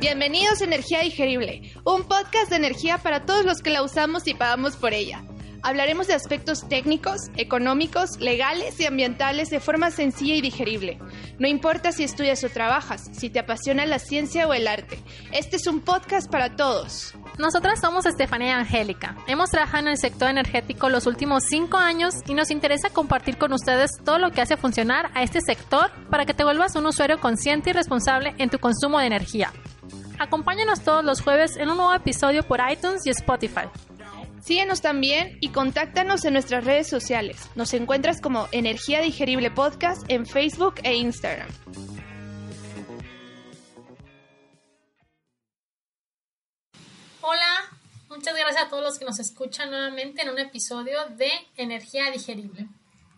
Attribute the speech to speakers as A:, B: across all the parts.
A: Bienvenidos a Energía Digerible, un podcast de energía para todos los que la usamos y pagamos por ella. Hablaremos de aspectos técnicos, económicos, legales y ambientales de forma sencilla y digerible. No importa si estudias o trabajas, si te apasiona la ciencia o el arte. Este es un podcast para todos.
B: Nosotras somos Estefanía y Angélica. Hemos trabajado en el sector energético los últimos cinco años y nos interesa compartir con ustedes todo lo que hace funcionar a este sector para que te vuelvas un usuario consciente y responsable en tu consumo de energía. Acompáñanos todos los jueves en un nuevo episodio por iTunes y Spotify.
A: Síguenos también y contáctanos en nuestras redes sociales. Nos encuentras como Energía Digerible Podcast en Facebook e Instagram.
B: Muchas gracias a todos los que nos escuchan nuevamente en un episodio de Energía Digerible.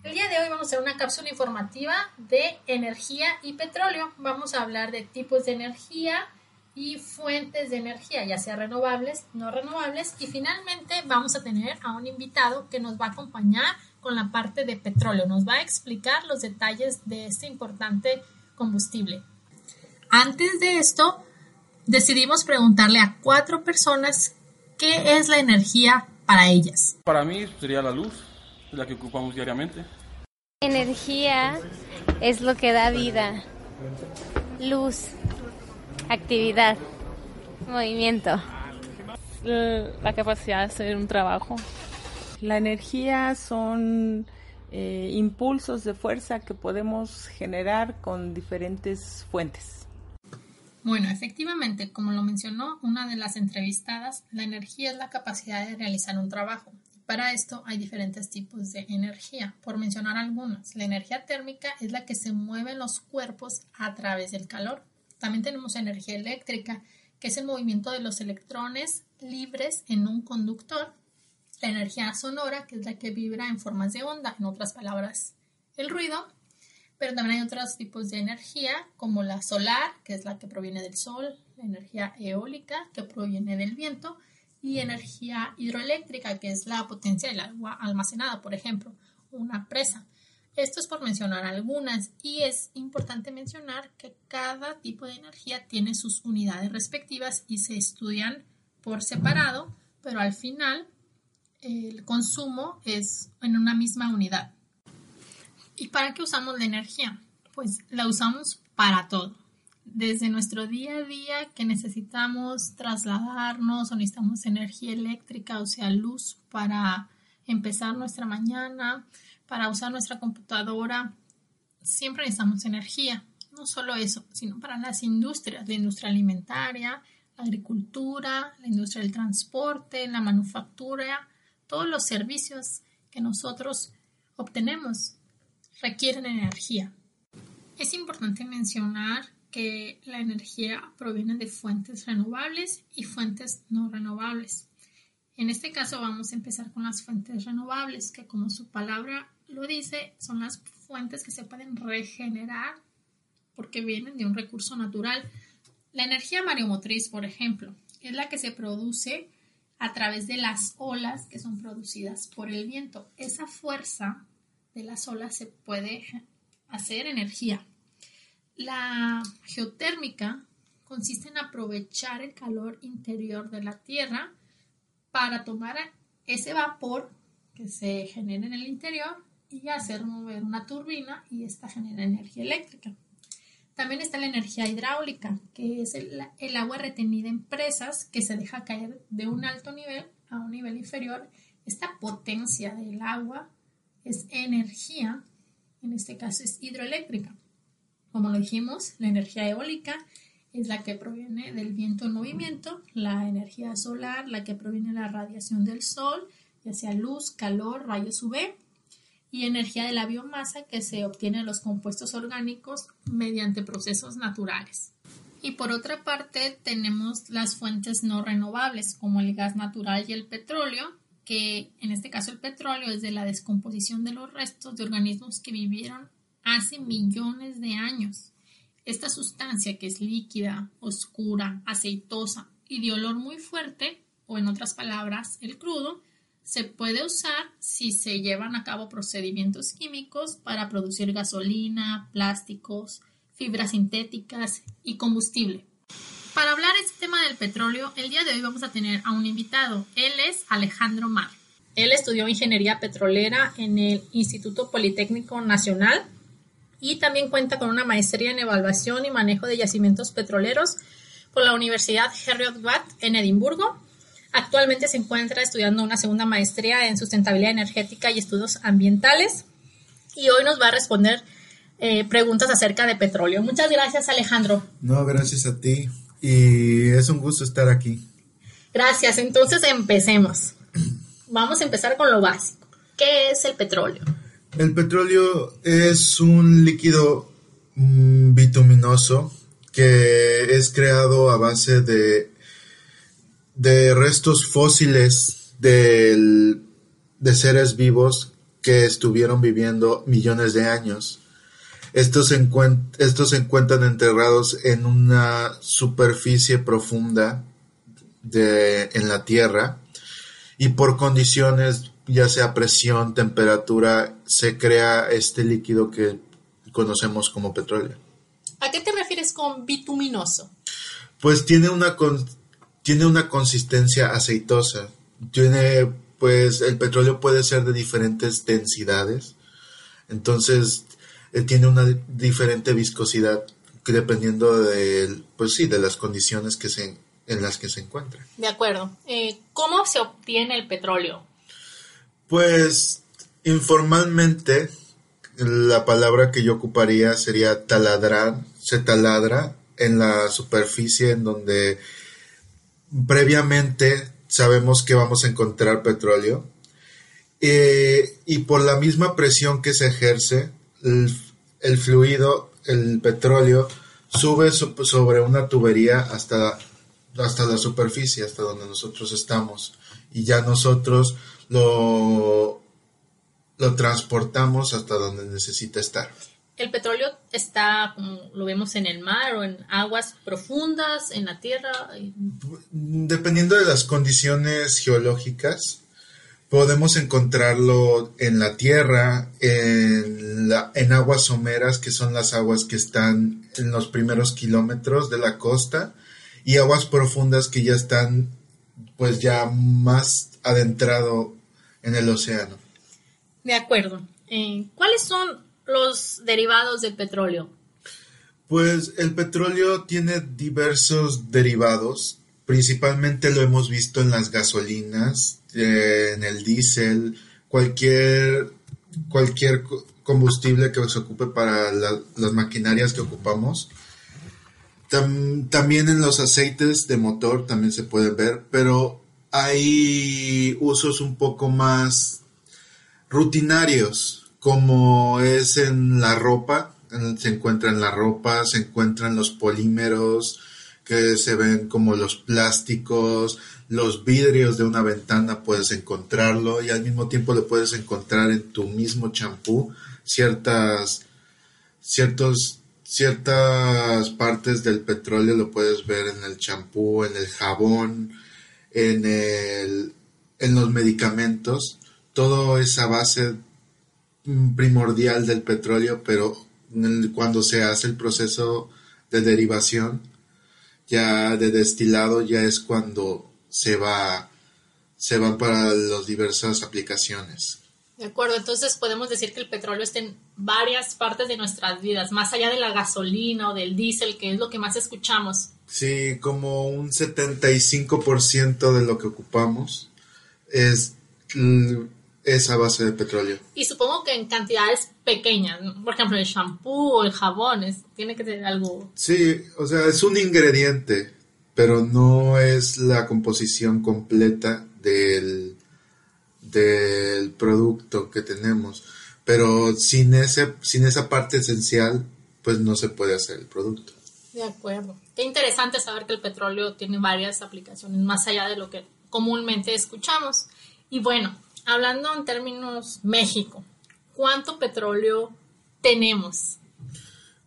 B: El día de hoy vamos a hacer una cápsula informativa de energía y petróleo. Vamos a hablar de tipos de energía, y fuentes de energía, ya sea renovables, no renovables. Y finalmente vamos a tener a un invitado que nos va a acompañar con la parte de petróleo. Nos va a explicar los detalles de este importante combustible. Antes de esto, decidimos preguntarle a cuatro personas qué es la energía para ellas.
C: Para mí sería la luz, la que ocupamos diariamente.
D: Energía es lo que da vida. Luz actividad, movimiento.
E: La capacidad de hacer un trabajo.
F: La energía son eh, impulsos de fuerza que podemos generar con diferentes fuentes.
B: Bueno, efectivamente, como lo mencionó una de las entrevistadas, la energía es la capacidad de realizar un trabajo. Para esto hay diferentes tipos de energía. Por mencionar algunas, la energía térmica es la que se mueve en los cuerpos a través del calor. También tenemos energía eléctrica, que es el movimiento de los electrones libres en un conductor. La energía sonora, que es la que vibra en formas de onda, en otras palabras, el ruido. Pero también hay otros tipos de energía, como la solar, que es la que proviene del sol, la energía eólica, que proviene del viento, y energía hidroeléctrica, que es la potencia del agua almacenada, por ejemplo, una presa. Esto es por mencionar algunas y es importante mencionar que cada tipo de energía tiene sus unidades respectivas y se estudian por separado, pero al final el consumo es en una misma unidad. ¿Y para qué usamos la energía? Pues la usamos para todo. Desde nuestro día a día que necesitamos trasladarnos o necesitamos energía eléctrica, o sea, luz para empezar nuestra mañana, para usar nuestra computadora, siempre necesitamos energía. No solo eso, sino para las industrias, la industria alimentaria, la agricultura, la industria del transporte, la manufactura, todos los servicios que nosotros obtenemos requieren energía. Es importante mencionar que la energía proviene de fuentes renovables y fuentes no renovables. En este caso vamos a empezar con las fuentes renovables, que como su palabra lo dice, son las fuentes que se pueden regenerar porque vienen de un recurso natural. La energía mareomotriz, por ejemplo, es la que se produce a través de las olas que son producidas por el viento. Esa fuerza de las olas se puede hacer energía. La geotérmica consiste en aprovechar el calor interior de la Tierra para tomar ese vapor que se genera en el interior y hacer mover una turbina y esta genera energía eléctrica. También está la energía hidráulica, que es el, el, agua retenida en presas que se deja caer de un alto nivel a un nivel inferior. Esta potencia del agua es energía, en este caso es hidroeléctrica. Como lo dijimos, la energía eólica es la que proviene del viento en movimiento, la energía solar, la que proviene de la radiación del sol, ya sea luz, calor, rayos UV, y energía de la biomasa que se obtiene de los compuestos orgánicos mediante procesos naturales. Y por otra parte tenemos las fuentes no renovables como el gas natural y el petróleo, que en este caso el petróleo es de la descomposición de los restos de organismos que vivieron hace millones de años. Esta sustancia que es líquida, oscura, aceitosa y de olor muy fuerte, o en otras palabras, el crudo, se puede usar si se llevan a cabo procedimientos químicos para producir gasolina, plásticos, fibras sintéticas y combustible. Para hablar este tema del petróleo, el día de hoy vamos a tener a un invitado. Él es Alejandro Mar. Él estudió ingeniería petrolera en el Instituto Politécnico Nacional y también cuenta con una maestría en evaluación y manejo de yacimientos petroleros por la Universidad Heriot-Watt en Edimburgo. Actualmente se encuentra estudiando una segunda maestría en sustentabilidad energética y estudios ambientales y hoy nos va a responder eh, preguntas acerca de petróleo. Muchas gracias Alejandro.
G: No, gracias a ti y es un gusto estar aquí.
B: Gracias, entonces empecemos. Vamos a empezar con lo básico. ¿Qué es el petróleo?
G: El petróleo es un líquido mm, bituminoso que es creado a base de, de restos fósiles del- de seres vivos que estuvieron viviendo millones de años. Estos se, encuent- estos se encuentran enterrados en una superficie profunda de, en la Tierra y por condiciones, ya sea presión, temperatura, se crea este líquido que conocemos como petróleo.
B: ¿A qué te refieres con bituminoso?
G: Pues tiene una con- tiene una consistencia aceitosa. Tiene pues el petróleo puede ser de diferentes densidades. Entonces tiene una di- diferente viscosidad dependiendo de pues sí, de las condiciones que se en las que se encuentra.
B: De acuerdo. Eh, ¿Cómo se obtiene el petróleo?
G: Pues informalmente la palabra que yo ocuparía sería taladrar, se taladra en la superficie en donde previamente sabemos que vamos a encontrar petróleo Eh, y por la misma presión que se ejerce el, fluido, el petróleo sube so- sobre una tubería hasta hasta la superficie, hasta donde nosotros estamos. Y ya nosotros lo, lo transportamos hasta donde necesita estar.
B: El petróleo está, como lo vemos en el mar o en aguas profundas, en la tierra.
G: Dependiendo de las condiciones geológicas, podemos encontrarlo en la tierra, en, la- en aguas someras, que son las aguas que están en los primeros kilómetros de la costa, y aguas profundas que ya están pues ya más adentrado en el océano.
B: De acuerdo. Eh, ¿Cuáles son los derivados del petróleo?
G: Pues el petróleo tiene diversos derivados, principalmente lo hemos visto en las gasolinas, eh, en el diésel, cualquier, cualquier co- combustible que se ocupe para la- las maquinarias que ocupamos. Tam- también en los aceites de motor también se puede ver, pero hay usos un poco más rutinarios, como es en la ropa, se encuentra en la ropa, se encuentran los polímeros que se ven como los plásticos, los vidrios de una ventana puedes encontrarlo y al mismo tiempo lo puedes encontrar en tu mismo champú ciertas ciertas partes del petróleo lo puedes ver en el champú, en el jabón, en el en los medicamentos, todo es a base primordial del petróleo, pero cuando se hace el proceso de derivación, ya de destilado, ya es cuando se va, se van para las diversas aplicaciones.
B: De acuerdo, entonces podemos decir que el petróleo está en varias partes de nuestras vidas, más allá de la gasolina o del diésel, que es lo que más escuchamos.
G: Sí, como un 75% de lo que ocupamos es, l- es a base de petróleo.
B: Y supongo que en cantidades pequeñas, ¿no? por ejemplo, el shampoo o el jabón, es- tiene que ser algo...
G: Sí, o sea, es un ingrediente, pero no es la composición completa del, del producto que tenemos. Pero sin, ese, sin esa parte esencial, pues no se puede hacer el producto.
B: De acuerdo. Qué interesante saber que el petróleo tiene varias aplicaciones más allá de lo que comúnmente escuchamos. Y bueno, hablando en términos México, ¿cuánto petróleo tenemos?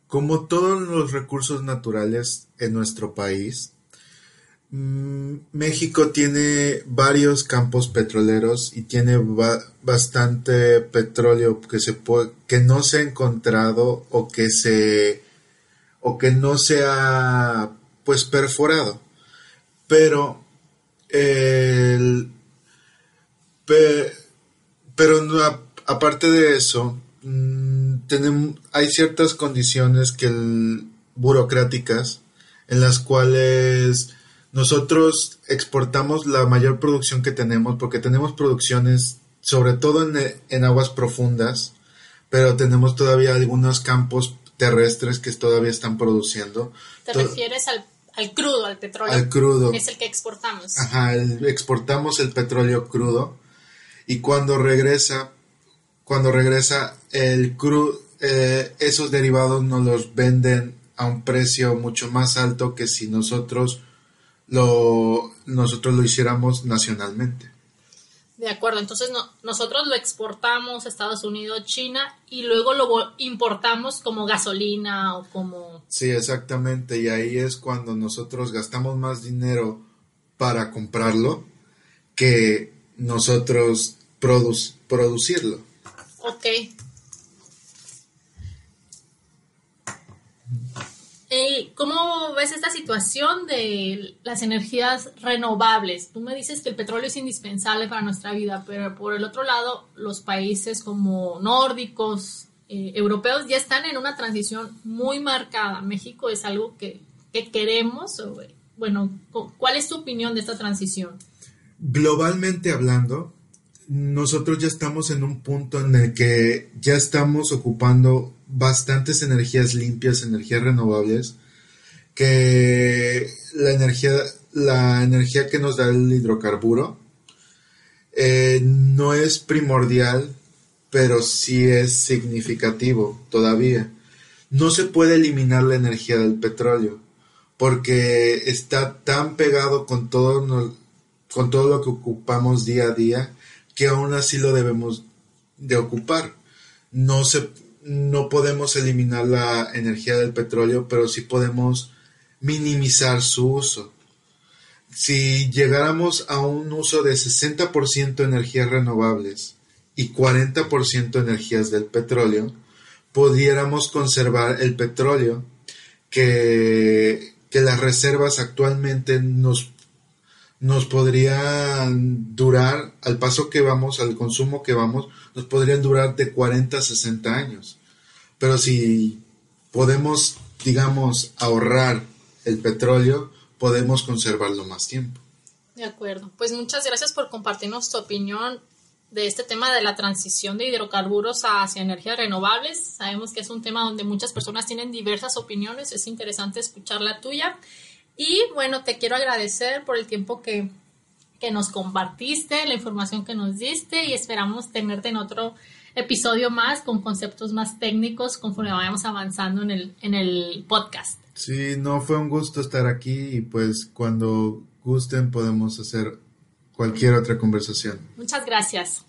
G: Como todos los recursos naturales en nuestro país, mm, México tiene varios campos petroleros y tiene ba- bastante petróleo que, se que no se ha encontrado o que se o que no sea pues perforado. Pero el, pero no, aparte de eso, mm, tenemos, hay ciertas condiciones que burocráticas en las cuales nosotros exportamos la mayor producción que tenemos porque tenemos producciones sobre todo en, en aguas profundas, pero tenemos todavía algunos campos terrestres que todavía están produciendo.
B: ¿Te refieres al, al, crudo, al petróleo?
G: Al crudo.
B: Es el que exportamos.
G: Ajá, exportamos el petróleo crudo y cuando regresa, cuando regresa el crudo, eh, esos derivados nos los venden a un precio mucho más alto que si nosotros lo, nosotros lo hiciéramos nacionalmente.
B: De acuerdo, entonces nosotros lo exportamos a Estados Unidos, China y luego lo importamos como gasolina o como...
G: Sí, exactamente, y ahí es cuando nosotros gastamos más dinero para comprarlo que nosotros producirlo.
B: Ok. ¿Cómo ves esta situación de las energías renovables? Tú me dices que el petróleo es indispensable para nuestra vida, pero por el otro lado, los países como nórdicos, eh, europeos, ya están en una transición muy marcada. México es algo que, que queremos. Bueno, ¿cuál es tu opinión de esta transición?
G: Globalmente hablando, nosotros ya estamos en un punto en el que ya estamos ocupando bastantes energías limpias, energías renovables, que la energía, la energía que nos da el hidrocarburo eh, no es primordial, pero sí es significativo todavía. No se puede eliminar la energía del petróleo, porque está tan pegado con todo, con todo lo que ocupamos día a día, que aún así lo debemos de ocupar. No se, no podemos eliminar la energía del petróleo, pero sí podemos minimizar su uso. Si llegáramos a un uso de 60% energías renovables y 40% energías del petróleo, pudiéramos conservar el petróleo que, que las reservas actualmente nos, nos podrían durar, al paso que vamos, al consumo que vamos, nos podrían durar de 40 a 60 años. Pero si podemos, digamos, ahorrar el petróleo, podemos conservarlo más tiempo.
B: De acuerdo. Pues muchas gracias por compartirnos tu opinión de este tema de la transición de hidrocarburos hacia energías renovables. Sabemos que es un tema donde muchas personas tienen diversas opiniones. Es interesante escuchar la tuya. Y bueno, te quiero agradecer por el tiempo que, que nos compartiste, la información que nos diste y esperamos tenerte en otro episodio más con conceptos más técnicos conforme vayamos avanzando en el, en el podcast.
G: Sí, no, fue un gusto estar aquí y pues cuando gusten podemos hacer cualquier otra conversación.
B: Muchas gracias.